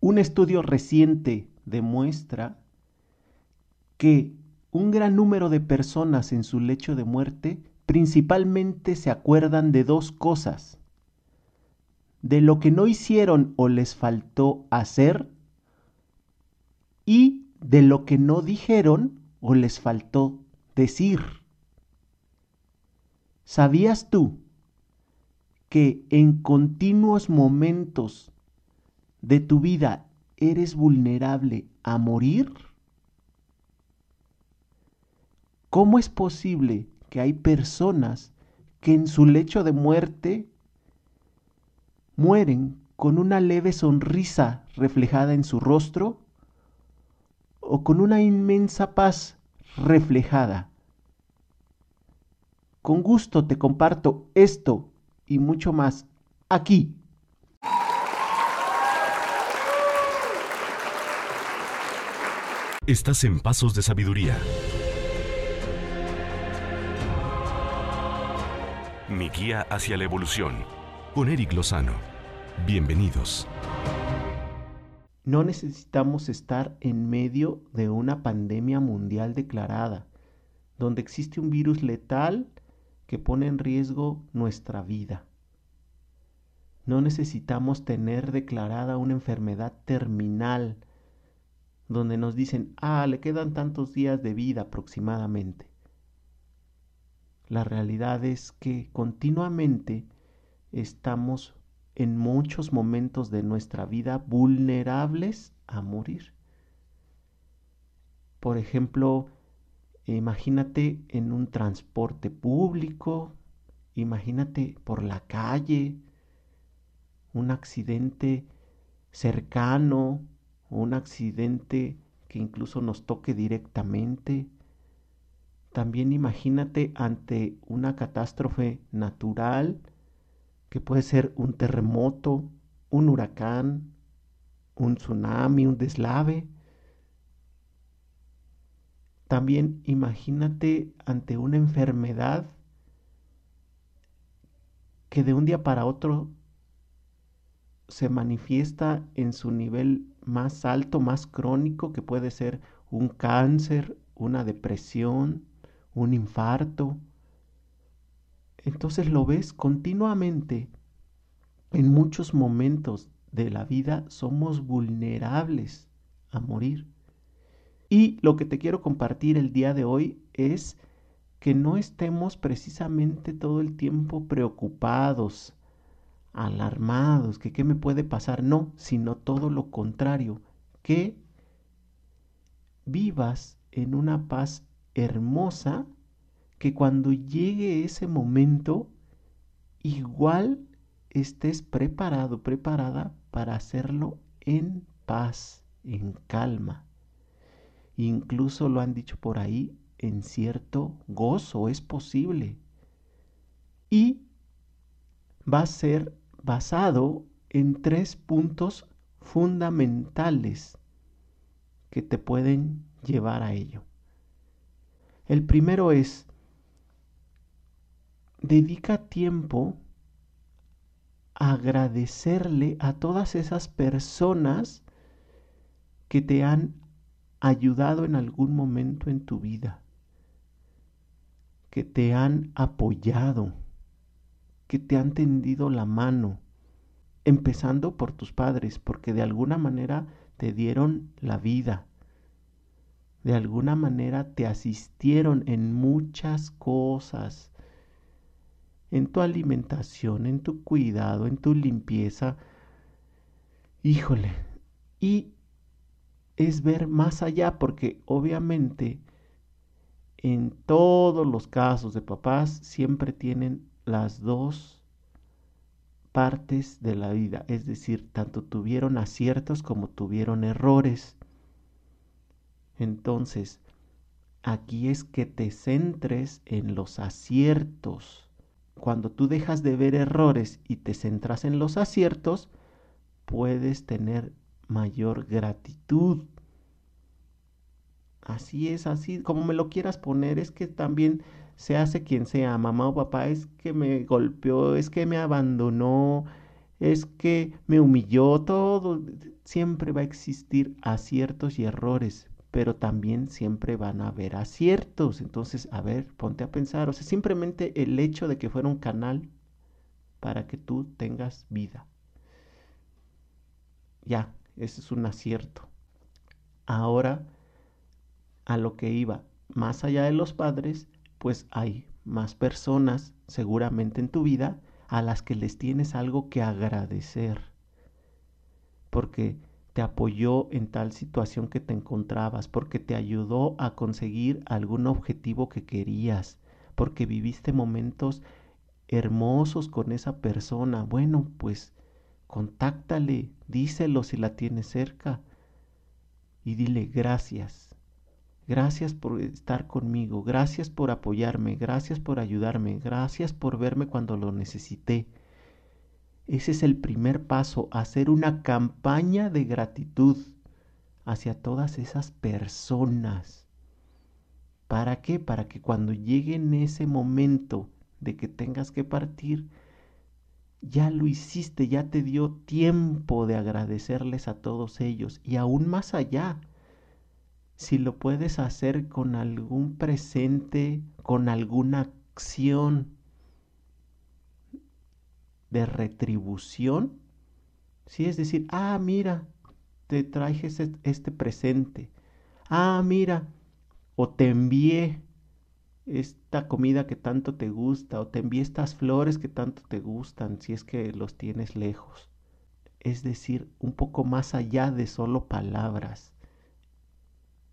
Un estudio reciente demuestra que un gran número de personas en su lecho de muerte principalmente se acuerdan de dos cosas. De lo que no hicieron o les faltó hacer y de lo que no dijeron o les faltó decir. ¿Sabías tú que en continuos momentos de tu vida eres vulnerable a morir? ¿Cómo es posible que hay personas que en su lecho de muerte mueren con una leve sonrisa reflejada en su rostro o con una inmensa paz reflejada. Con gusto te comparto esto y mucho más aquí. Estás en Pasos de Sabiduría. Mi guía hacia la evolución. Con Eric Lozano. Bienvenidos. No necesitamos estar en medio de una pandemia mundial declarada, donde existe un virus letal que pone en riesgo nuestra vida. No necesitamos tener declarada una enfermedad terminal, donde nos dicen, ah, le quedan tantos días de vida aproximadamente. La realidad es que continuamente estamos en muchos momentos de nuestra vida vulnerables a morir. Por ejemplo, imagínate en un transporte público, imagínate por la calle, un accidente cercano, un accidente que incluso nos toque directamente también imagínate ante una catástrofe natural, que puede ser un terremoto, un huracán, un tsunami, un deslave. También imagínate ante una enfermedad que de un día para otro se manifiesta en su nivel más alto, más crónico, que puede ser un cáncer, una depresión, un infarto. Entonces lo ves continuamente. En muchos momentos de la vida somos vulnerables a morir. Y lo que te quiero compartir el día de hoy es que no estemos precisamente todo el tiempo preocupados, alarmados, que qué me puede pasar, no, sino todo lo contrario, que vivas en una paz hermosa que cuando llegue ese momento, igual estés preparado, preparada para hacerlo en paz, en calma. Incluso lo han dicho por ahí, en cierto gozo, es posible. Y va a ser basado en tres puntos fundamentales que te pueden llevar a ello. El primero es, dedica tiempo a agradecerle a todas esas personas que te han ayudado en algún momento en tu vida, que te han apoyado, que te han tendido la mano, empezando por tus padres, porque de alguna manera te dieron la vida, de alguna manera te asistieron en muchas cosas, en tu alimentación, en tu cuidado, en tu limpieza. Híjole, y es ver más allá, porque obviamente en todos los casos de papás siempre tienen las dos partes de la vida, es decir, tanto tuvieron aciertos como tuvieron errores. Entonces, aquí es que te centres en los aciertos. Cuando tú dejas de ver errores y te centras en los aciertos, puedes tener mayor gratitud. Así es, así como me lo quieras poner, es que también se hace quien sea, mamá o papá, es que me golpeó, es que me abandonó, es que me humilló todo. Siempre va a existir aciertos y errores, pero también siempre van a haber aciertos. Entonces, a ver, ponte a pensar. O sea, simplemente el hecho de que fuera un canal para que tú tengas vida. Ya, ese es un acierto. Ahora, a lo que iba, más allá de los padres, pues hay más personas seguramente en tu vida a las que les tienes algo que agradecer. Porque te apoyó en tal situación que te encontrabas, porque te ayudó a conseguir algún objetivo que querías, porque viviste momentos hermosos con esa persona. Bueno, pues contáctale, díselo si la tienes cerca y dile gracias. Gracias por estar conmigo, gracias por apoyarme, gracias por ayudarme, gracias por verme cuando lo necesité. Ese es el primer paso, hacer una campaña de gratitud hacia todas esas personas. ¿Para qué? Para que cuando llegue en ese momento de que tengas que partir, ya lo hiciste, ya te dio tiempo de agradecerles a todos ellos y aún más allá. Si lo puedes hacer con algún presente, con alguna acción de retribución, si es decir, ah, mira, te traje este presente, ah, mira, o te envié esta comida que tanto te gusta o te envíe estas flores que tanto te gustan si es que los tienes lejos. Es decir, un poco más allá de solo palabras.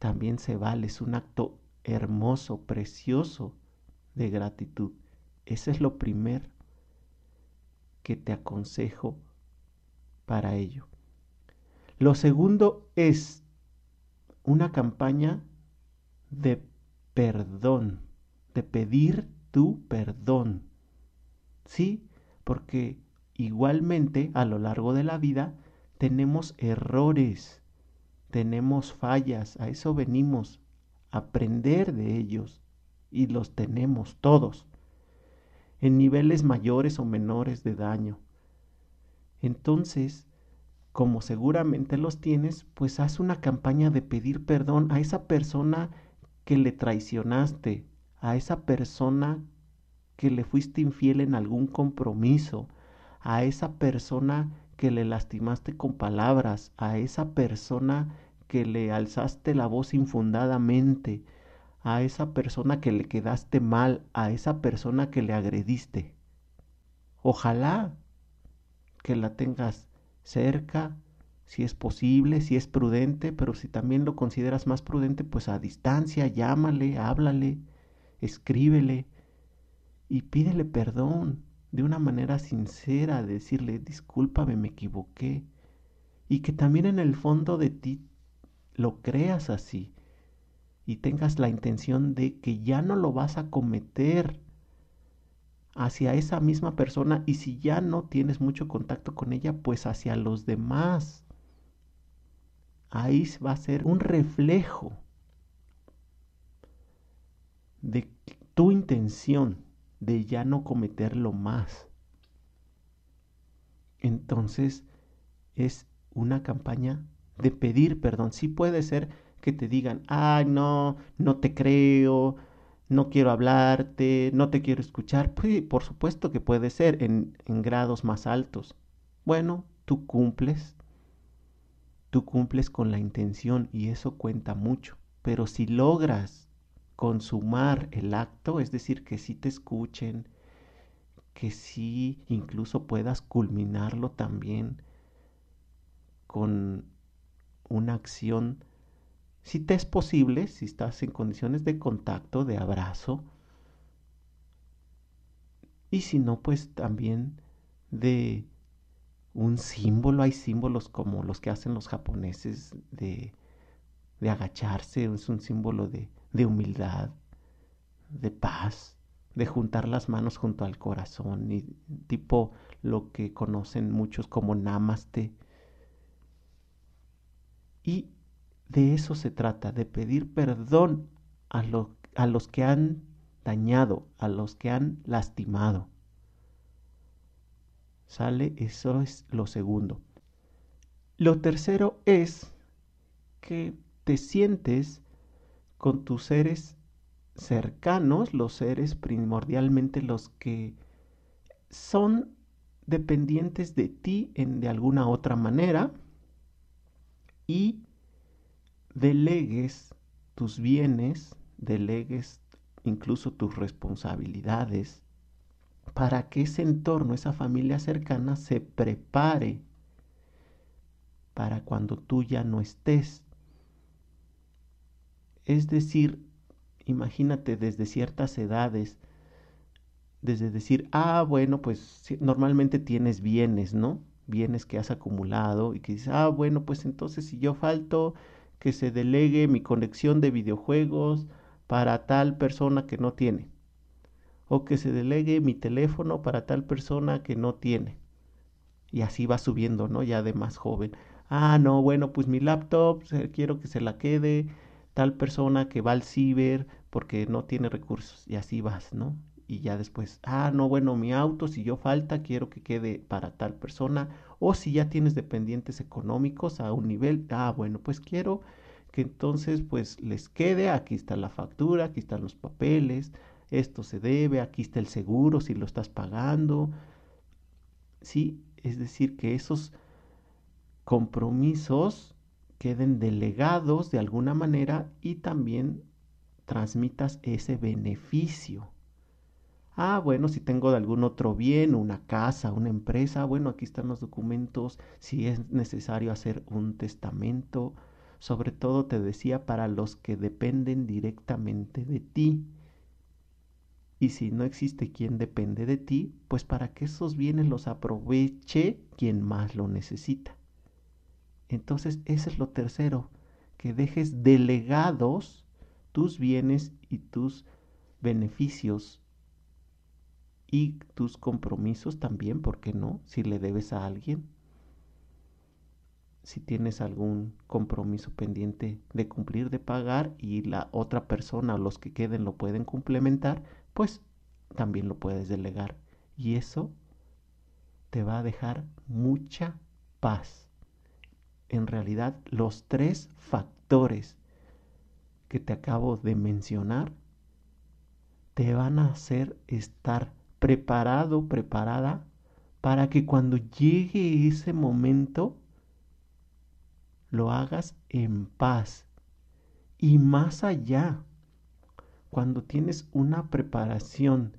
También se vale, es un acto hermoso, precioso de gratitud. Ese es lo primero que te aconsejo para ello. Lo segundo es una campaña de perdón de pedir tu perdón. Sí, porque igualmente a lo largo de la vida tenemos errores, tenemos fallas, a eso venimos, aprender de ellos y los tenemos todos, en niveles mayores o menores de daño. Entonces, como seguramente los tienes, pues haz una campaña de pedir perdón a esa persona que le traicionaste, a esa persona que le fuiste infiel en algún compromiso, a esa persona que le lastimaste con palabras, a esa persona que le alzaste la voz infundadamente, a esa persona que le quedaste mal, a esa persona que le agrediste. Ojalá que la tengas cerca, si es posible, si es prudente, pero si también lo consideras más prudente, pues a distancia, llámale, háblale, escríbele y pídele perdón de una manera sincera, decirle, discúlpame, me equivoqué. Y que también en el fondo de ti lo creas así y tengas la intención de que ya no lo vas a cometer hacia esa misma persona y si ya no tienes mucho contacto con ella, pues hacia los demás. Ahí va a ser un reflejo de tu intención de ya no cometerlo más. Entonces es una campaña de pedir perdón. Sí puede ser que te digan, ay, no, no te creo, no quiero hablarte, no te quiero escuchar. Pues, por supuesto que puede ser en, en grados más altos. Bueno, tú cumples, tú cumples con la intención y eso cuenta mucho. Pero si logras consumar el acto, es decir, que sí te escuchen, que sí incluso puedas culminarlo también con una acción, si te es posible, si estás en condiciones de contacto, de abrazo, y si no, pues también de un símbolo, hay símbolos como los que hacen los japoneses de, de agacharse, es un símbolo de, de humildad, de paz, de juntar las manos junto al corazón, y tipo lo que conocen muchos como namaste. Y de eso se trata, de pedir perdón a, a los que han dañado, a los que han lastimado. ¿Sale? Eso es lo segundo. Lo tercero es que te sientes con tus seres cercanos, los seres primordialmente los que son dependientes de ti en de alguna otra manera y delegues tus bienes, delegues incluso tus responsabilidades para que ese entorno, esa familia cercana se prepare para cuando tú ya no estés. Es decir, imagínate desde ciertas edades, desde decir, ah, bueno, pues normalmente tienes bienes, ¿no? Bienes que has acumulado y que dices, ah, bueno, pues entonces si yo falto, que se delegue mi conexión de videojuegos para tal persona que no tiene. O que se delegue mi teléfono para tal persona que no tiene. Y así va subiendo, ¿no? Ya de más joven. Ah, no, bueno, pues mi laptop, quiero que se la quede tal persona que va al ciber porque no tiene recursos. Y así vas, ¿no? Y ya después, ah, no, bueno, mi auto, si yo falta, quiero que quede para tal persona. O si ya tienes dependientes económicos a un nivel, ah, bueno, pues quiero que entonces pues les quede, aquí está la factura, aquí están los papeles, esto se debe, aquí está el seguro si lo estás pagando. Sí, es decir, que esos compromisos queden delegados de alguna manera y también transmitas ese beneficio. Ah, bueno, si tengo de algún otro bien, una casa, una empresa, bueno, aquí están los documentos, si es necesario hacer un testamento, sobre todo te decía para los que dependen directamente de ti. Y si no existe quien depende de ti, pues para que esos bienes los aproveche quien más lo necesita. Entonces, ese es lo tercero, que dejes delegados tus bienes y tus beneficios y tus compromisos también, ¿por qué no? Si le debes a alguien, si tienes algún compromiso pendiente de cumplir, de pagar y la otra persona o los que queden lo pueden complementar, pues también lo puedes delegar. Y eso te va a dejar mucha paz. En realidad, los tres factores que te acabo de mencionar te van a hacer estar preparado, preparada para que cuando llegue ese momento lo hagas en paz. Y más allá, cuando tienes una preparación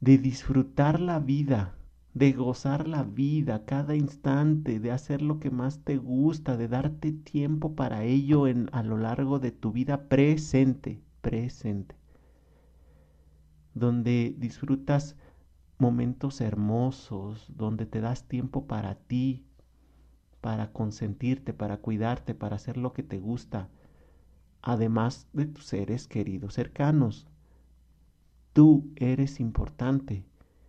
de disfrutar la vida, de gozar la vida cada instante, de hacer lo que más te gusta, de darte tiempo para ello en, a lo largo de tu vida presente, presente, donde disfrutas momentos hermosos, donde te das tiempo para ti, para consentirte, para cuidarte, para hacer lo que te gusta, además de tus seres queridos cercanos. Tú eres importante.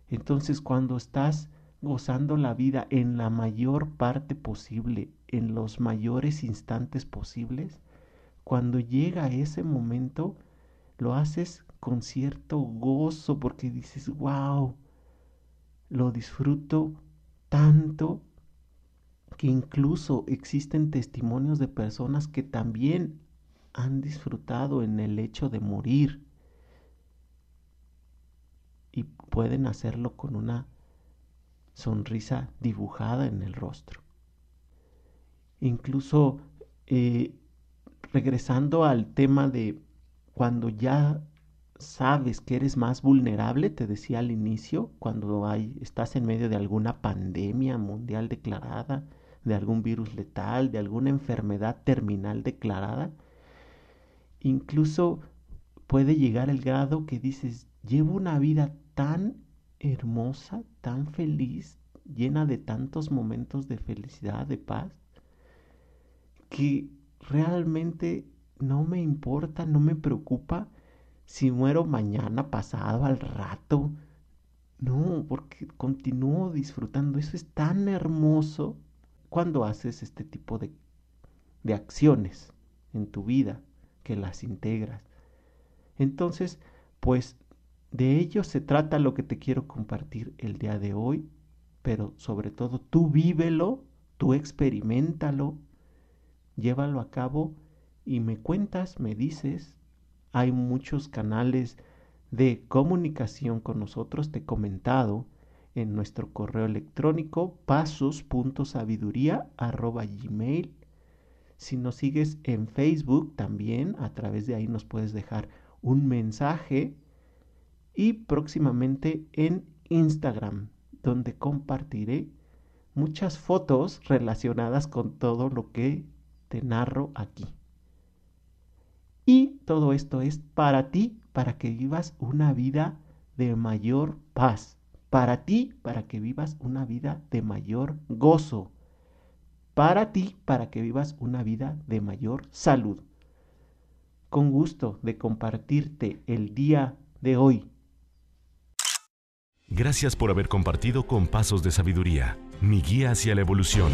Entonces cuando estás gozando la vida en la mayor parte posible, en los mayores instantes posibles, cuando llega ese momento, lo haces con cierto gozo porque dices, wow, lo disfruto tanto que incluso existen testimonios de personas que también han disfrutado en el hecho de morir y pueden hacerlo con una sonrisa dibujada en el rostro. Incluso eh, regresando al tema de cuando ya sabes que eres más vulnerable, te decía al inicio, cuando hay, estás en medio de alguna pandemia mundial declarada, de algún virus letal, de alguna enfermedad terminal declarada. Incluso puede llegar el grado que dices, llevo una vida tan hermosa, tan feliz, llena de tantos momentos de felicidad, de paz, que realmente no me importa, no me preocupa si muero mañana, pasado, al rato. No, porque continúo disfrutando. Eso es tan hermoso cuando haces este tipo de, de acciones en tu vida, que las integras. Entonces, pues de ello se trata lo que te quiero compartir el día de hoy, pero sobre todo tú vívelo, tú experimentalo, llévalo a cabo y me cuentas, me dices. Hay muchos canales de comunicación con nosotros, te he comentado en nuestro correo electrónico pasos.sabiduría.gmail. Si nos sigues en Facebook también, a través de ahí nos puedes dejar un mensaje. Y próximamente en Instagram, donde compartiré muchas fotos relacionadas con todo lo que te narro aquí. Y todo esto es para ti, para que vivas una vida de mayor paz. Para ti, para que vivas una vida de mayor gozo. Para ti, para que vivas una vida de mayor salud. Con gusto de compartirte el día de hoy. Gracias por haber compartido con Pasos de Sabiduría, mi guía hacia la evolución